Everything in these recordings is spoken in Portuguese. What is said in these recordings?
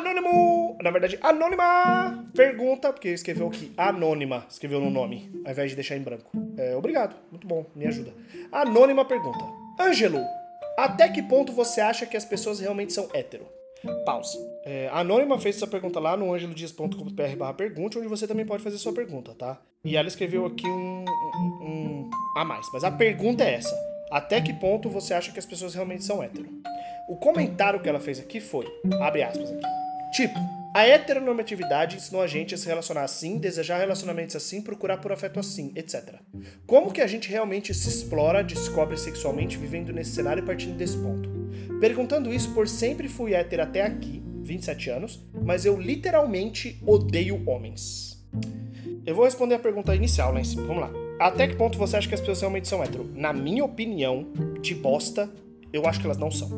Anônimo! Na verdade, anônima! Pergunta, porque escreveu aqui, anônima, escreveu no nome, ao invés de deixar em branco. É, obrigado, muito bom, me ajuda. Anônima pergunta. Ângelo, até que ponto você acha que as pessoas realmente são hétero? Pausa. É, a Anônima fez essa pergunta lá no angelodias.com.br barra pergunte, onde você também pode fazer sua pergunta, tá? E ela escreveu aqui um, um, um a mais. Mas a pergunta é essa. Até que ponto você acha que as pessoas realmente são hétero? O comentário que ela fez aqui foi, abre aspas aqui, tipo, a heteronormatividade ensinou a gente a se relacionar assim, desejar relacionamentos assim, procurar por afeto assim, etc. Como que a gente realmente se explora, descobre sexualmente vivendo nesse cenário e partindo desse ponto? Perguntando isso por sempre fui hétero até aqui, 27 anos, mas eu literalmente odeio homens. Eu vou responder a pergunta inicial cima, vamos lá. Até que ponto você acha que as pessoas realmente são hétero? Na minha opinião, de bosta, eu acho que elas não são.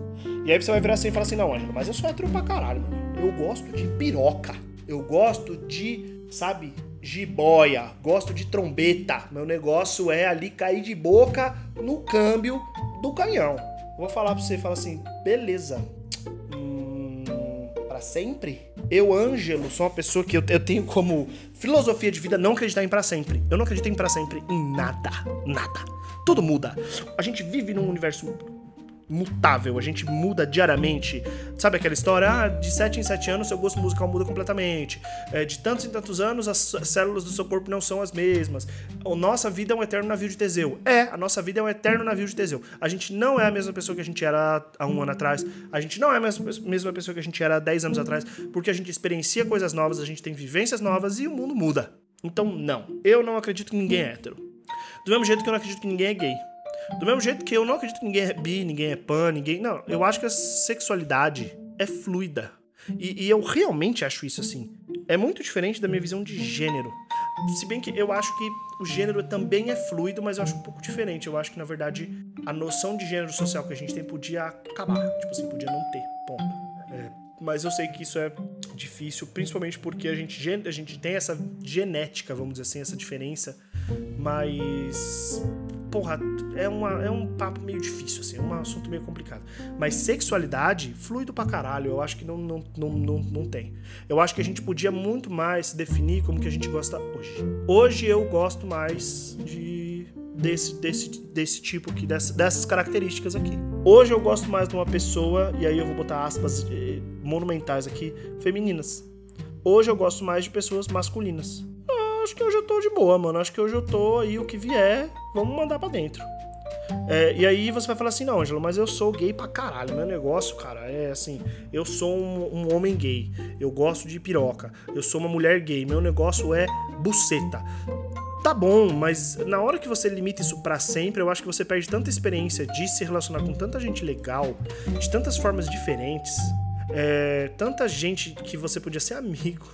E aí você vai virar assim e falar assim, não, Ângelo, mas eu sou hétero pra caralho, mano. Eu gosto de piroca. Eu gosto de, sabe, jiboia. Gosto de trombeta. Meu negócio é ali cair de boca no câmbio do caminhão. Vou falar pra você, fala assim, beleza. Hum, para sempre? Eu, Ângelo, sou uma pessoa que eu, eu tenho como filosofia de vida não acreditar em para sempre. Eu não acredito em para sempre em nada. Nada. Tudo muda. A gente vive num universo mutável, a gente muda diariamente. Sabe aquela história? Ah, de 7 em 7 anos seu gosto musical muda completamente. É, de tantos em tantos anos as células do seu corpo não são as mesmas. A nossa vida é um eterno navio de Teseu. É, a nossa vida é um eterno navio de Teseu. A gente não é a mesma pessoa que a gente era há um ano atrás. A gente não é a mesma pessoa que a gente era há 10 anos atrás, porque a gente experiencia coisas novas, a gente tem vivências novas e o mundo muda. Então, não. Eu não acredito que ninguém é hétero. Do mesmo jeito que eu não acredito que ninguém é gay. Do mesmo jeito que eu não acredito que ninguém é bi, ninguém é pan, ninguém. Não, eu acho que a sexualidade é fluida. E, e, eu realmente acho isso assim. É muito diferente da minha visão de gênero. Se bem que eu acho que o gênero também é fluido, mas eu acho um pouco diferente. Eu acho que, na verdade, a noção de gênero social que a gente tem podia acabar. Tipo assim, podia não ter. Ponto. É, mas eu sei que isso é difícil, principalmente porque a gente, a gente tem essa genética, vamos dizer assim, essa diferença. Mas porra, é, uma, é um papo meio difícil, assim, é um assunto meio complicado. Mas sexualidade, fluido pra caralho, eu acho que não, não, não, não, não tem. Eu acho que a gente podia muito mais se definir como que a gente gosta hoje. Hoje eu gosto mais de desse, desse, desse tipo aqui, dessas, dessas características aqui. Hoje eu gosto mais de uma pessoa, e aí eu vou botar aspas eh, monumentais aqui, femininas. Hoje eu gosto mais de pessoas masculinas acho que hoje eu tô de boa, mano. Acho que hoje eu tô aí, o que vier, vamos mandar para dentro. É, e aí você vai falar assim, não, Ângelo, mas eu sou gay pra caralho. Meu negócio, cara, é assim, eu sou um, um, homem gay, eu gosto de piroca, eu sou uma mulher gay, meu negócio é buceta. Tá bom, mas na hora que você limita isso para sempre, eu acho que você perde tanta experiência de se relacionar com tanta gente legal, de tantas formas diferentes, é, tanta gente que você podia ser amigo.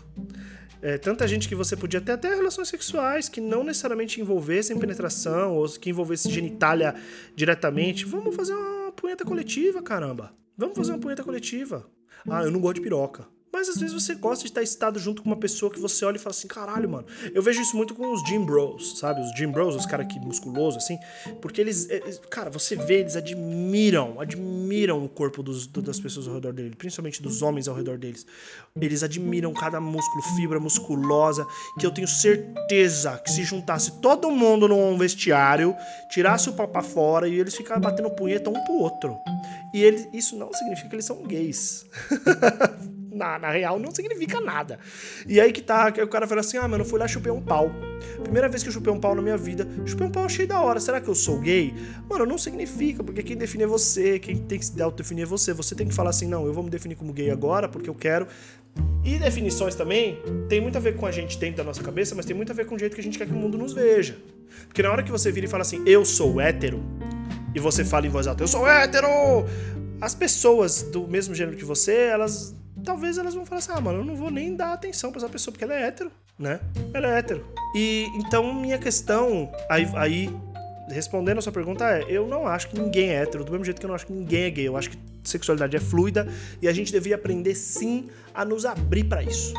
É, tanta gente que você podia ter até relações sexuais que não necessariamente envolvessem penetração ou que envolvessem genitália diretamente. Vamos fazer uma punheta coletiva, caramba. Vamos fazer uma punheta coletiva. Ah, eu não gosto de piroca. Mas às vezes você gosta de estar excitado junto com uma pessoa que você olha e fala assim, caralho, mano. Eu vejo isso muito com os gym bros, sabe? Os gym bros, os caras que musculosos, assim. Porque eles, é, cara, você vê, eles admiram, admiram o corpo dos, das pessoas ao redor deles, principalmente dos homens ao redor deles. Eles admiram cada músculo, fibra musculosa, que eu tenho certeza que se juntasse todo mundo num vestiário, tirasse o pau pra fora e eles ficavam batendo punheta um pro outro. E isso não significa que eles são gays. na, na real não significa nada. E aí que tá, que o cara fala assim: ah, mano, eu fui lá chupei um pau. Primeira vez que eu chupei um pau na minha vida, chupei um pau achei da hora. Será que eu sou gay? Mano, não significa, porque quem define é você, quem tem que se autodefinir é você. Você tem que falar assim: não, eu vou me definir como gay agora porque eu quero. E definições também tem muito a ver com a gente dentro da nossa cabeça, mas tem muito a ver com o jeito que a gente quer que o mundo nos veja. Porque na hora que você vira e fala assim, eu sou hétero, e você fala em voz alta, eu sou hétero! As pessoas do mesmo gênero que você, elas talvez elas vão falar assim: ah, mano, eu não vou nem dar atenção pra essa pessoa porque ela é hétero, né? Ela é hétero. E então minha questão, aí, aí respondendo a sua pergunta é: eu não acho que ninguém é hétero, do mesmo jeito que eu não acho que ninguém é gay. Eu acho que sexualidade é fluida e a gente devia aprender sim a nos abrir para isso.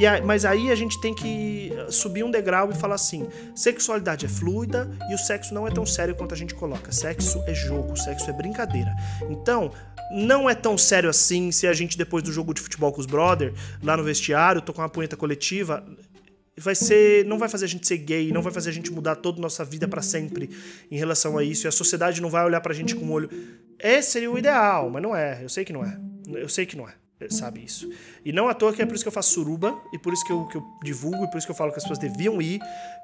É, mas aí a gente tem que subir um degrau e falar assim: sexualidade é fluida e o sexo não é tão sério quanto a gente coloca. Sexo é jogo, sexo é brincadeira. Então, não é tão sério assim se a gente, depois do jogo de futebol com os brother, lá no vestiário, tocar uma punheta coletiva. Vai ser. Não vai fazer a gente ser gay, não vai fazer a gente mudar toda a nossa vida para sempre em relação a isso. E a sociedade não vai olhar pra gente com o olho. Esse seria o ideal, mas não é. Eu sei que não é. Eu sei que não é sabe isso. E não à toa que é por isso que eu faço suruba, e por isso que eu, que eu divulgo, e por isso que eu falo que as pessoas deviam ir,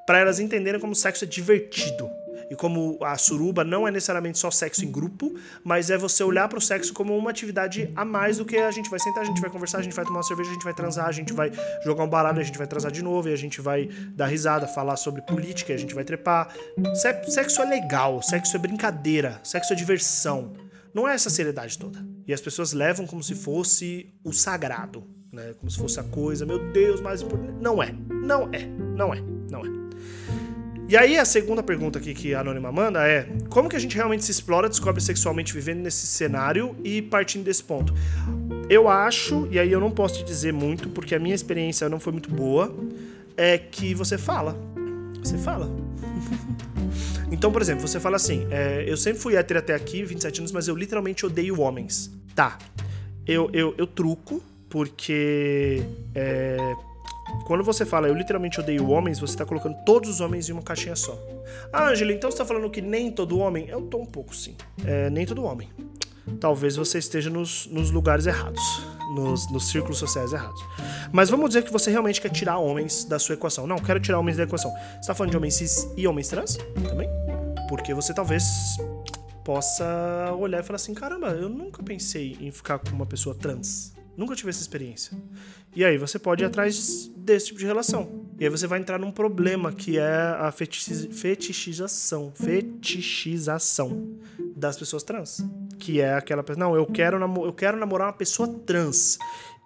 para elas entenderem como o sexo é divertido e como a suruba não é necessariamente só sexo em grupo, mas é você olhar para o sexo como uma atividade a mais do que a gente vai sentar, a gente vai conversar, a gente vai tomar uma cerveja, a gente vai transar, a gente vai jogar um baralho, a gente vai transar de novo, e a gente vai dar risada, falar sobre política, a gente vai trepar. Sexo é legal, sexo é brincadeira, sexo é diversão. Não é essa seriedade toda. E as pessoas levam como se fosse o sagrado, né? Como se fosse a coisa, meu Deus, mas não é. Não é. Não é. Não é. E aí a segunda pergunta aqui que a Anônima manda é: como que a gente realmente se explora, descobre sexualmente vivendo nesse cenário e partindo desse ponto? Eu acho, e aí eu não posso te dizer muito, porque a minha experiência não foi muito boa, é que você fala. Você fala. então, por exemplo, você fala assim: é, eu sempre fui hétero até aqui, 27 anos, mas eu literalmente odeio homens. Tá. Eu, eu, eu truco, porque é, quando você fala eu literalmente odeio homens, você está colocando todos os homens em uma caixinha só. Ah, Angela, então você está falando que nem todo homem? Eu tô um pouco sim. É, nem todo homem. Talvez você esteja nos, nos lugares errados, nos, nos círculos sociais errados. Mas vamos dizer que você realmente quer tirar homens da sua equação. Não, quero tirar homens da equação. Você está falando de homens cis e homens trans também? Porque você talvez possa olhar e falar assim: caramba, eu nunca pensei em ficar com uma pessoa trans. Nunca tive essa experiência. E aí você pode ir atrás desse tipo de relação. E aí você vai entrar num problema que é a fetichização, fetichização das pessoas trans, que é aquela pessoa, não, eu quero eu quero namorar uma pessoa trans.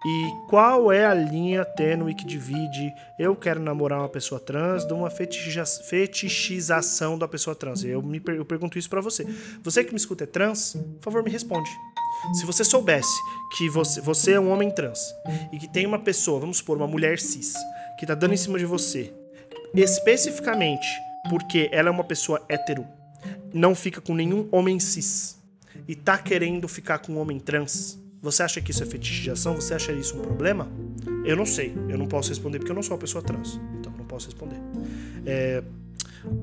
E qual é a linha tênue que divide eu quero namorar uma pessoa trans de uma fetichização da pessoa trans? Eu, me, eu pergunto isso para você. Você que me escuta é trans? Por favor, me responde. Se você soubesse que você, você é um homem trans e que tem uma pessoa, vamos supor, uma mulher cis, que tá dando em cima de você, especificamente porque ela é uma pessoa hétero, não fica com nenhum homem cis e tá querendo ficar com um homem trans, você acha que isso é fetichização? Você acha isso um problema? Eu não sei, eu não posso responder porque eu não sou uma pessoa trans, então não posso responder. É,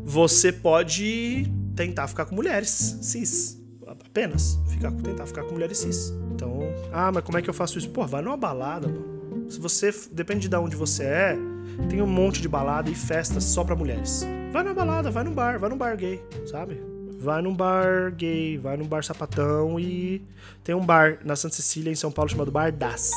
você pode tentar ficar com mulheres cis, apenas ficar, tentar ficar com mulheres cis. Então, ah, mas como é que eu faço isso? Pô, vai numa balada, mano. Se você, depende de onde você é, tem um monte de balada e festas só para mulheres. Vai numa balada, vai num bar, vai num bar gay, sabe? Vai num bar gay, vai num bar sapatão e tem um bar na Santa Cecília, em São Paulo, chamado Bar Das,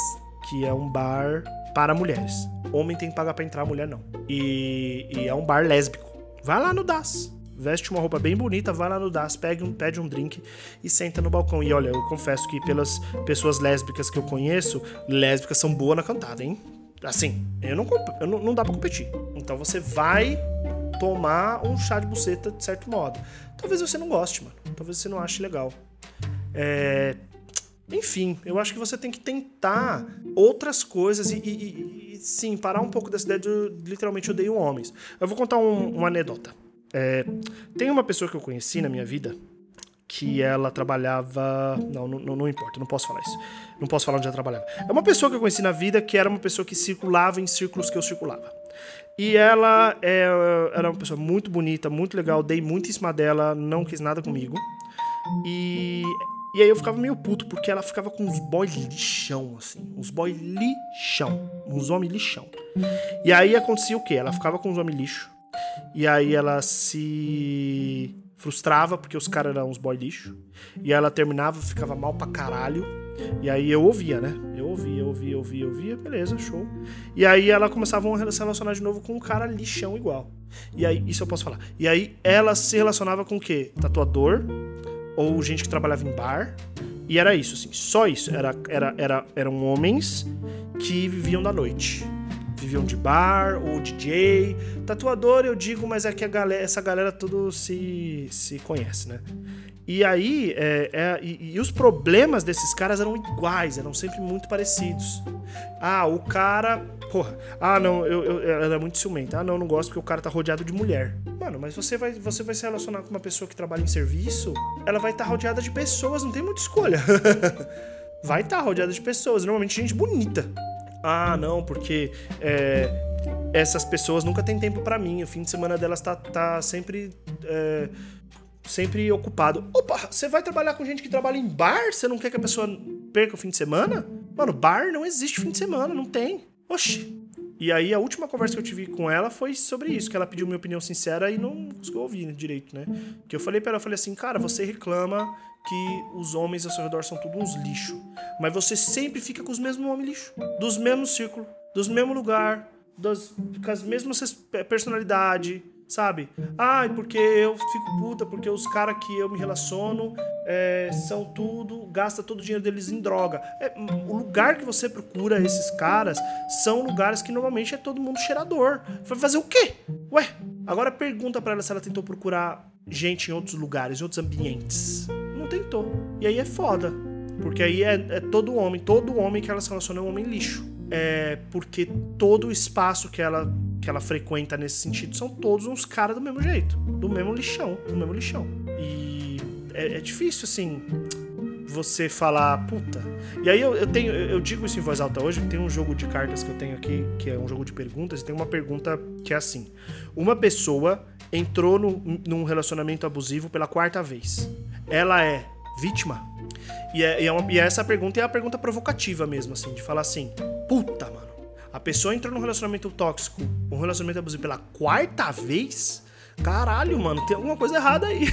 que é um bar para mulheres. Homem tem que pagar para entrar, mulher não. E, e é um bar lésbico. Vai lá no Das veste uma roupa bem bonita, vai lá no DAS, pede um, pede um drink e senta no balcão. E olha, eu confesso que pelas pessoas lésbicas que eu conheço, lésbicas são boas na cantada, hein? Assim, eu não, eu não, não dá pra competir. Então você vai tomar um chá de buceta de certo modo. Talvez você não goste, mano. Talvez você não ache legal. É... Enfim, eu acho que você tem que tentar outras coisas e, e, e sim, parar um pouco dessa ideia de literalmente odeio homens. Eu vou contar um, uma anedota. É, tem uma pessoa que eu conheci na minha vida que ela trabalhava. Não, não, não importa, não posso falar isso. Não posso falar onde ela trabalhava. É uma pessoa que eu conheci na vida que era uma pessoa que circulava em círculos que eu circulava. E ela é, era uma pessoa muito bonita, muito legal, dei muito em cima dela, não quis nada comigo. E, e aí eu ficava meio puto, porque ela ficava com uns boy lixão, assim. Uns boy lixão. Uns homens lixão. E aí acontecia o quê? Ela ficava com uns homens lixo. E aí ela se frustrava porque os caras eram uns boy lixo. E aí ela terminava, ficava mal pra caralho. E aí eu ouvia, né? Eu ouvia, eu ouvia, eu ouvia, eu ouvia, beleza, show. E aí ela começava a se relacionar de novo com um cara lixão igual. E aí, isso eu posso falar. E aí ela se relacionava com o quê? Tatuador, ou gente que trabalhava em bar. E era isso, assim, só isso. Era, era, era, eram homens que viviam da noite viviam de bar ou DJ. Tatuador eu digo, mas é que galera, essa galera tudo se, se conhece, né? E aí, é, é, e, e, os problemas desses caras eram iguais, eram sempre muito parecidos. Ah, o cara. Porra, ah, não, eu, eu, ela é muito ciumenta. Ah, não, não gosto porque o cara tá rodeado de mulher. Mano, mas você vai, você vai se relacionar com uma pessoa que trabalha em serviço, ela vai estar tá rodeada de pessoas, não tem muita escolha. vai estar tá rodeada de pessoas, normalmente gente bonita. Ah, não, porque é, essas pessoas nunca têm tempo para mim. O fim de semana delas tá, tá sempre. É, sempre ocupado. Opa, você vai trabalhar com gente que trabalha em bar? Você não quer que a pessoa perca o fim de semana? Mano, bar não existe fim de semana, não tem. Oxi. E aí a última conversa que eu tive com ela foi sobre isso, que ela pediu minha opinião sincera e não conseguiu ouvir direito, né? Que eu falei para ela, eu falei assim, cara, você reclama que os homens ao seu redor são tudo uns lixo, mas você sempre fica com os mesmos homens lixo, dos mesmos círculos, dos mesmos lugar, das, com as mesmas personalidades, sabe? Ai, porque eu fico puta, porque os caras que eu me relaciono é, são tudo, gasta todo o dinheiro deles em droga. É, o lugar que você procura esses caras são lugares que normalmente é todo mundo cheirador. Vai fazer o quê? Ué, agora pergunta para ela se ela tentou procurar gente em outros lugares, em outros ambientes. Não tentou. E aí é foda. Porque aí é, é todo homem, todo homem que ela se relaciona é um homem lixo. É porque todo o espaço que ela que ela frequenta nesse sentido são todos uns caras do mesmo jeito, do mesmo lixão, do mesmo lixão. E é, é difícil, assim, você falar, puta. E aí eu, eu, tenho, eu digo isso em voz alta hoje, tem um jogo de cartas que eu tenho aqui, que é um jogo de perguntas, e tem uma pergunta que é assim: Uma pessoa entrou no, num relacionamento abusivo pela quarta vez. Ela é vítima? E, é, e, é uma, e essa pergunta é a pergunta provocativa mesmo, assim, de falar assim, puta, mano a pessoa entrou num relacionamento tóxico, um relacionamento abusivo pela quarta vez? Caralho, mano, tem alguma coisa errada aí.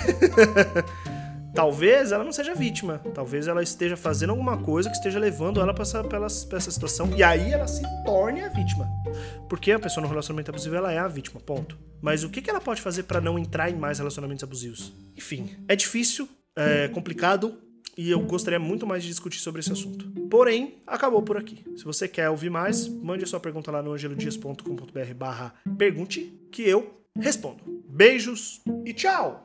talvez ela não seja vítima. Talvez ela esteja fazendo alguma coisa que esteja levando ela pra essa, pra essa situação. E aí ela se torne a vítima. Porque a pessoa no relacionamento abusivo ela é a vítima, ponto. Mas o que ela pode fazer para não entrar em mais relacionamentos abusivos? Enfim, é difícil, é complicado, e eu gostaria muito mais de discutir sobre esse assunto. Porém, acabou por aqui. Se você quer ouvir mais, mande a sua pergunta lá no angelodias.com.br barra pergunte que eu respondo. Beijos e tchau!